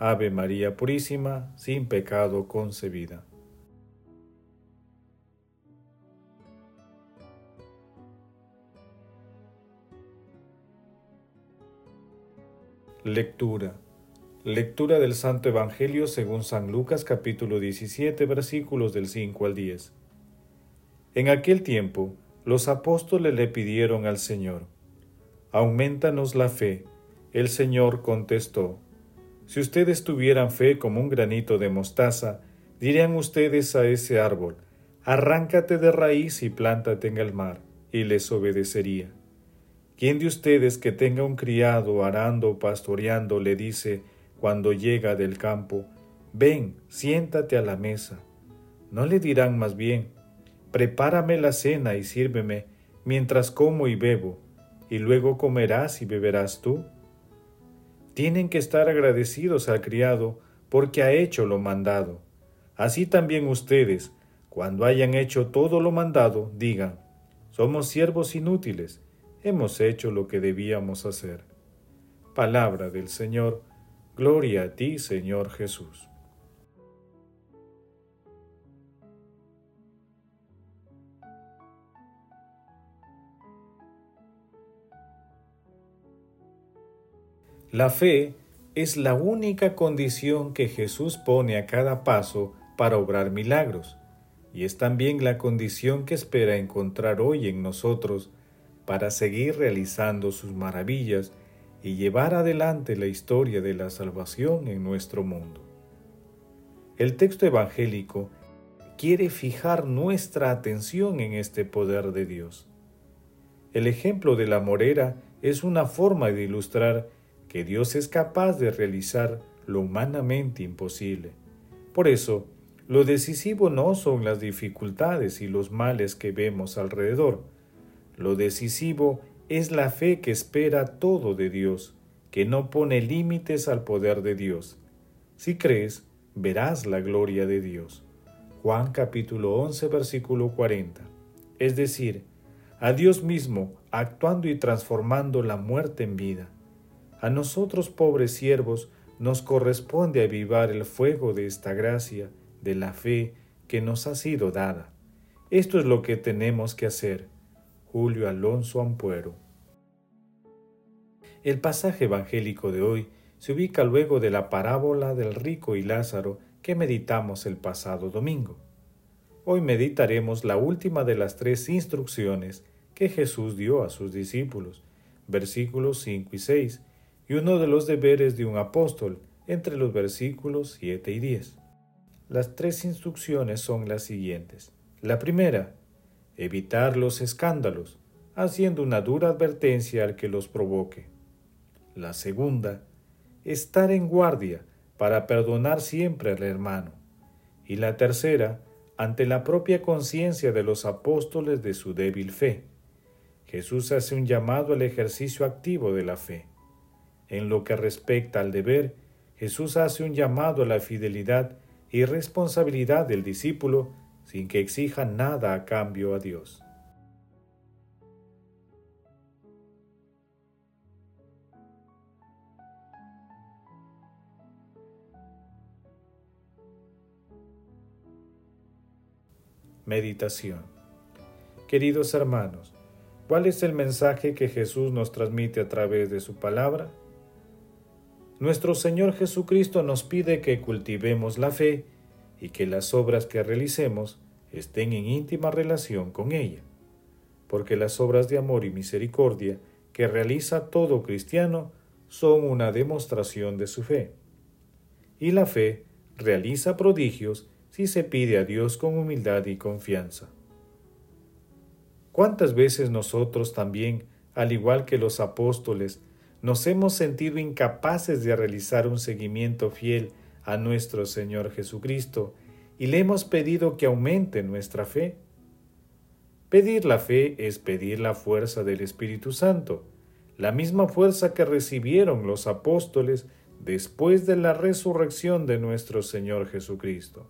Ave María Purísima, sin pecado concebida. Lectura. Lectura del Santo Evangelio según San Lucas capítulo 17 versículos del 5 al 10. En aquel tiempo, los apóstoles le pidieron al Señor, Aumentanos la fe. El Señor contestó, si ustedes tuvieran fe como un granito de mostaza, dirían ustedes a ese árbol, arráncate de raíz y plántate en el mar, y les obedecería. ¿Quién de ustedes que tenga un criado arando o pastoreando le dice, cuando llega del campo, ven, siéntate a la mesa? ¿No le dirán más bien, prepárame la cena y sírveme, mientras como y bebo, y luego comerás y beberás tú? Tienen que estar agradecidos al criado porque ha hecho lo mandado. Así también ustedes, cuando hayan hecho todo lo mandado, digan, somos siervos inútiles, hemos hecho lo que debíamos hacer. Palabra del Señor, gloria a ti, Señor Jesús. La fe es la única condición que Jesús pone a cada paso para obrar milagros, y es también la condición que espera encontrar hoy en nosotros para seguir realizando sus maravillas y llevar adelante la historia de la salvación en nuestro mundo. El texto evangélico quiere fijar nuestra atención en este poder de Dios. El ejemplo de la morera es una forma de ilustrar que Dios es capaz de realizar lo humanamente imposible. Por eso, lo decisivo no son las dificultades y los males que vemos alrededor. Lo decisivo es la fe que espera todo de Dios, que no pone límites al poder de Dios. Si crees, verás la gloria de Dios. Juan capítulo 11 versículo 40. Es decir, a Dios mismo actuando y transformando la muerte en vida. A nosotros pobres siervos nos corresponde avivar el fuego de esta gracia, de la fe que nos ha sido dada. Esto es lo que tenemos que hacer. Julio Alonso Ampuero. El pasaje evangélico de hoy se ubica luego de la parábola del rico y Lázaro que meditamos el pasado domingo. Hoy meditaremos la última de las tres instrucciones que Jesús dio a sus discípulos, versículos 5 y 6, y uno de los deberes de un apóstol entre los versículos 7 y 10. Las tres instrucciones son las siguientes. La primera, evitar los escándalos, haciendo una dura advertencia al que los provoque. La segunda, estar en guardia para perdonar siempre al hermano. Y la tercera, ante la propia conciencia de los apóstoles de su débil fe. Jesús hace un llamado al ejercicio activo de la fe. En lo que respecta al deber, Jesús hace un llamado a la fidelidad y responsabilidad del discípulo sin que exija nada a cambio a Dios. Meditación Queridos hermanos, ¿cuál es el mensaje que Jesús nos transmite a través de su palabra? Nuestro Señor Jesucristo nos pide que cultivemos la fe y que las obras que realicemos estén en íntima relación con ella, porque las obras de amor y misericordia que realiza todo cristiano son una demostración de su fe. Y la fe realiza prodigios si se pide a Dios con humildad y confianza. ¿Cuántas veces nosotros también, al igual que los apóstoles, nos hemos sentido incapaces de realizar un seguimiento fiel a nuestro Señor Jesucristo y le hemos pedido que aumente nuestra fe. Pedir la fe es pedir la fuerza del Espíritu Santo, la misma fuerza que recibieron los apóstoles después de la resurrección de nuestro Señor Jesucristo.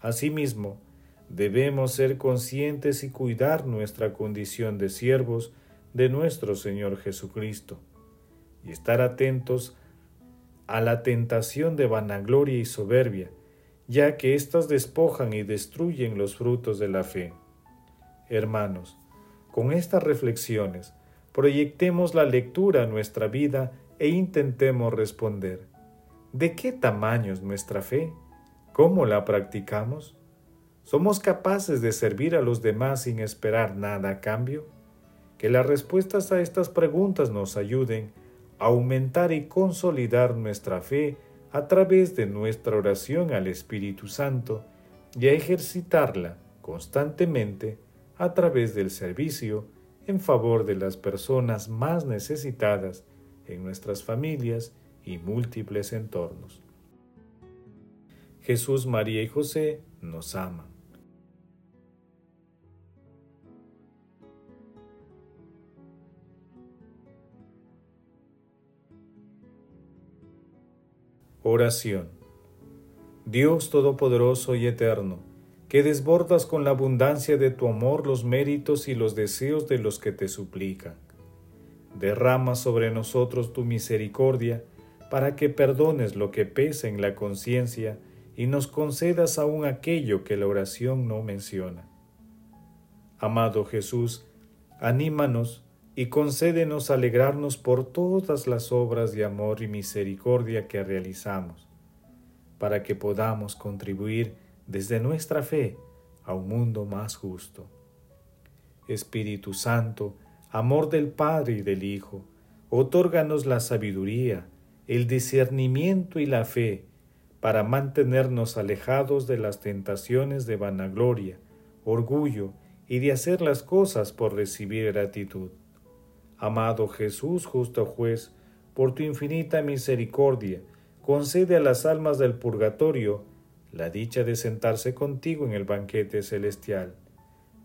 Asimismo, debemos ser conscientes y cuidar nuestra condición de siervos de nuestro Señor Jesucristo y estar atentos a la tentación de vanagloria y soberbia, ya que éstas despojan y destruyen los frutos de la fe. Hermanos, con estas reflexiones, proyectemos la lectura a nuestra vida e intentemos responder. ¿De qué tamaño es nuestra fe? ¿Cómo la practicamos? ¿Somos capaces de servir a los demás sin esperar nada a cambio? Que las respuestas a estas preguntas nos ayuden aumentar y consolidar nuestra fe a través de nuestra oración al Espíritu Santo y a ejercitarla constantemente a través del servicio en favor de las personas más necesitadas en nuestras familias y múltiples entornos. Jesús, María y José nos aman. Oración. Dios Todopoderoso y Eterno, que desbordas con la abundancia de tu amor los méritos y los deseos de los que te suplican. Derrama sobre nosotros tu misericordia para que perdones lo que pesa en la conciencia y nos concedas aún aquello que la oración no menciona. Amado Jesús, anímanos y concédenos alegrarnos por todas las obras de amor y misericordia que realizamos, para que podamos contribuir desde nuestra fe a un mundo más justo. Espíritu Santo, amor del Padre y del Hijo, otórganos la sabiduría, el discernimiento y la fe para mantenernos alejados de las tentaciones de vanagloria, orgullo y de hacer las cosas por recibir gratitud. Amado Jesús, justo juez, por tu infinita misericordia, concede a las almas del purgatorio la dicha de sentarse contigo en el banquete celestial.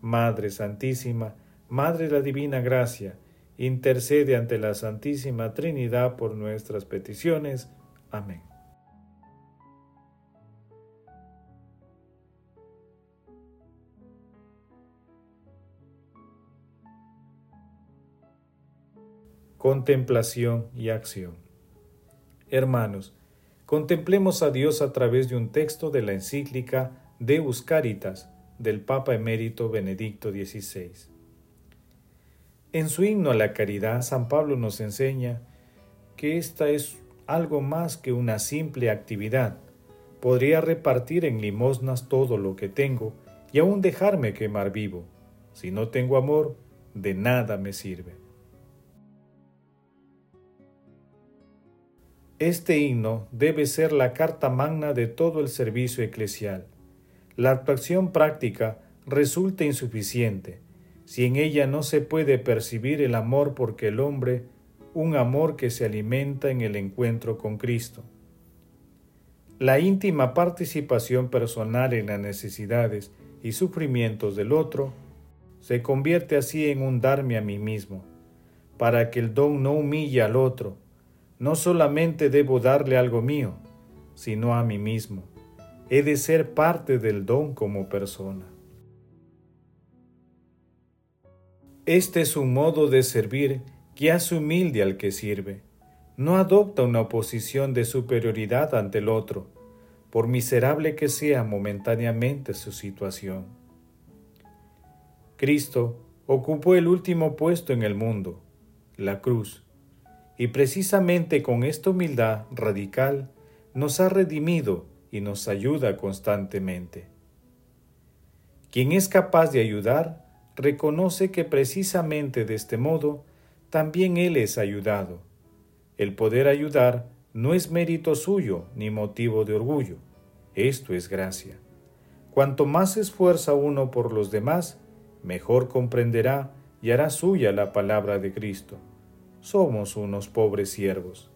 Madre Santísima, Madre de la Divina Gracia, intercede ante la Santísima Trinidad por nuestras peticiones. Amén. Contemplación y acción. Hermanos, contemplemos a Dios a través de un texto de la encíclica Deus Caritas del Papa emérito Benedicto XVI. En su himno a la caridad, San Pablo nos enseña que esta es algo más que una simple actividad. Podría repartir en limosnas todo lo que tengo y aún dejarme quemar vivo. Si no tengo amor, de nada me sirve. Este himno debe ser la carta magna de todo el servicio eclesial. La actuación práctica resulta insuficiente si en ella no se puede percibir el amor porque el hombre, un amor que se alimenta en el encuentro con Cristo. La íntima participación personal en las necesidades y sufrimientos del otro se convierte así en un darme a mí mismo, para que el don no humille al otro. No solamente debo darle algo mío, sino a mí mismo. He de ser parte del don como persona. Este es un modo de servir que hace humilde al que sirve. No adopta una posición de superioridad ante el otro, por miserable que sea momentáneamente su situación. Cristo ocupó el último puesto en el mundo, la cruz, y precisamente con esta humildad radical nos ha redimido y nos ayuda constantemente. Quien es capaz de ayudar, reconoce que precisamente de este modo también Él es ayudado. El poder ayudar no es mérito suyo ni motivo de orgullo, esto es gracia. Cuanto más esfuerza uno por los demás, mejor comprenderá y hará suya la palabra de Cristo. Somos unos pobres siervos.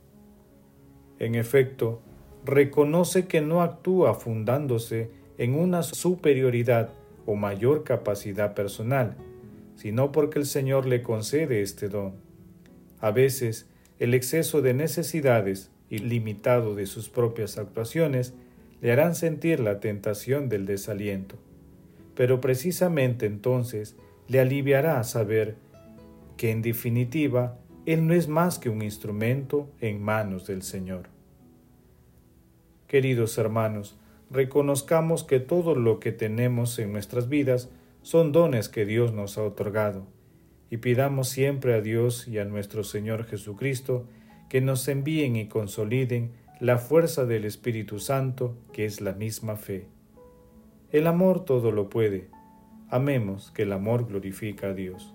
En efecto, reconoce que no actúa fundándose en una superioridad o mayor capacidad personal, sino porque el Señor le concede este don. A veces, el exceso de necesidades y limitado de sus propias actuaciones le harán sentir la tentación del desaliento. Pero precisamente entonces le aliviará saber que en definitiva Él no es más que un instrumento en manos del Señor. Queridos hermanos, reconozcamos que todo lo que tenemos en nuestras vidas son dones que Dios nos ha otorgado, y pidamos siempre a Dios y a nuestro Señor Jesucristo que nos envíen y consoliden la fuerza del Espíritu Santo, que es la misma fe. El amor todo lo puede. Amemos que el amor glorifica a Dios.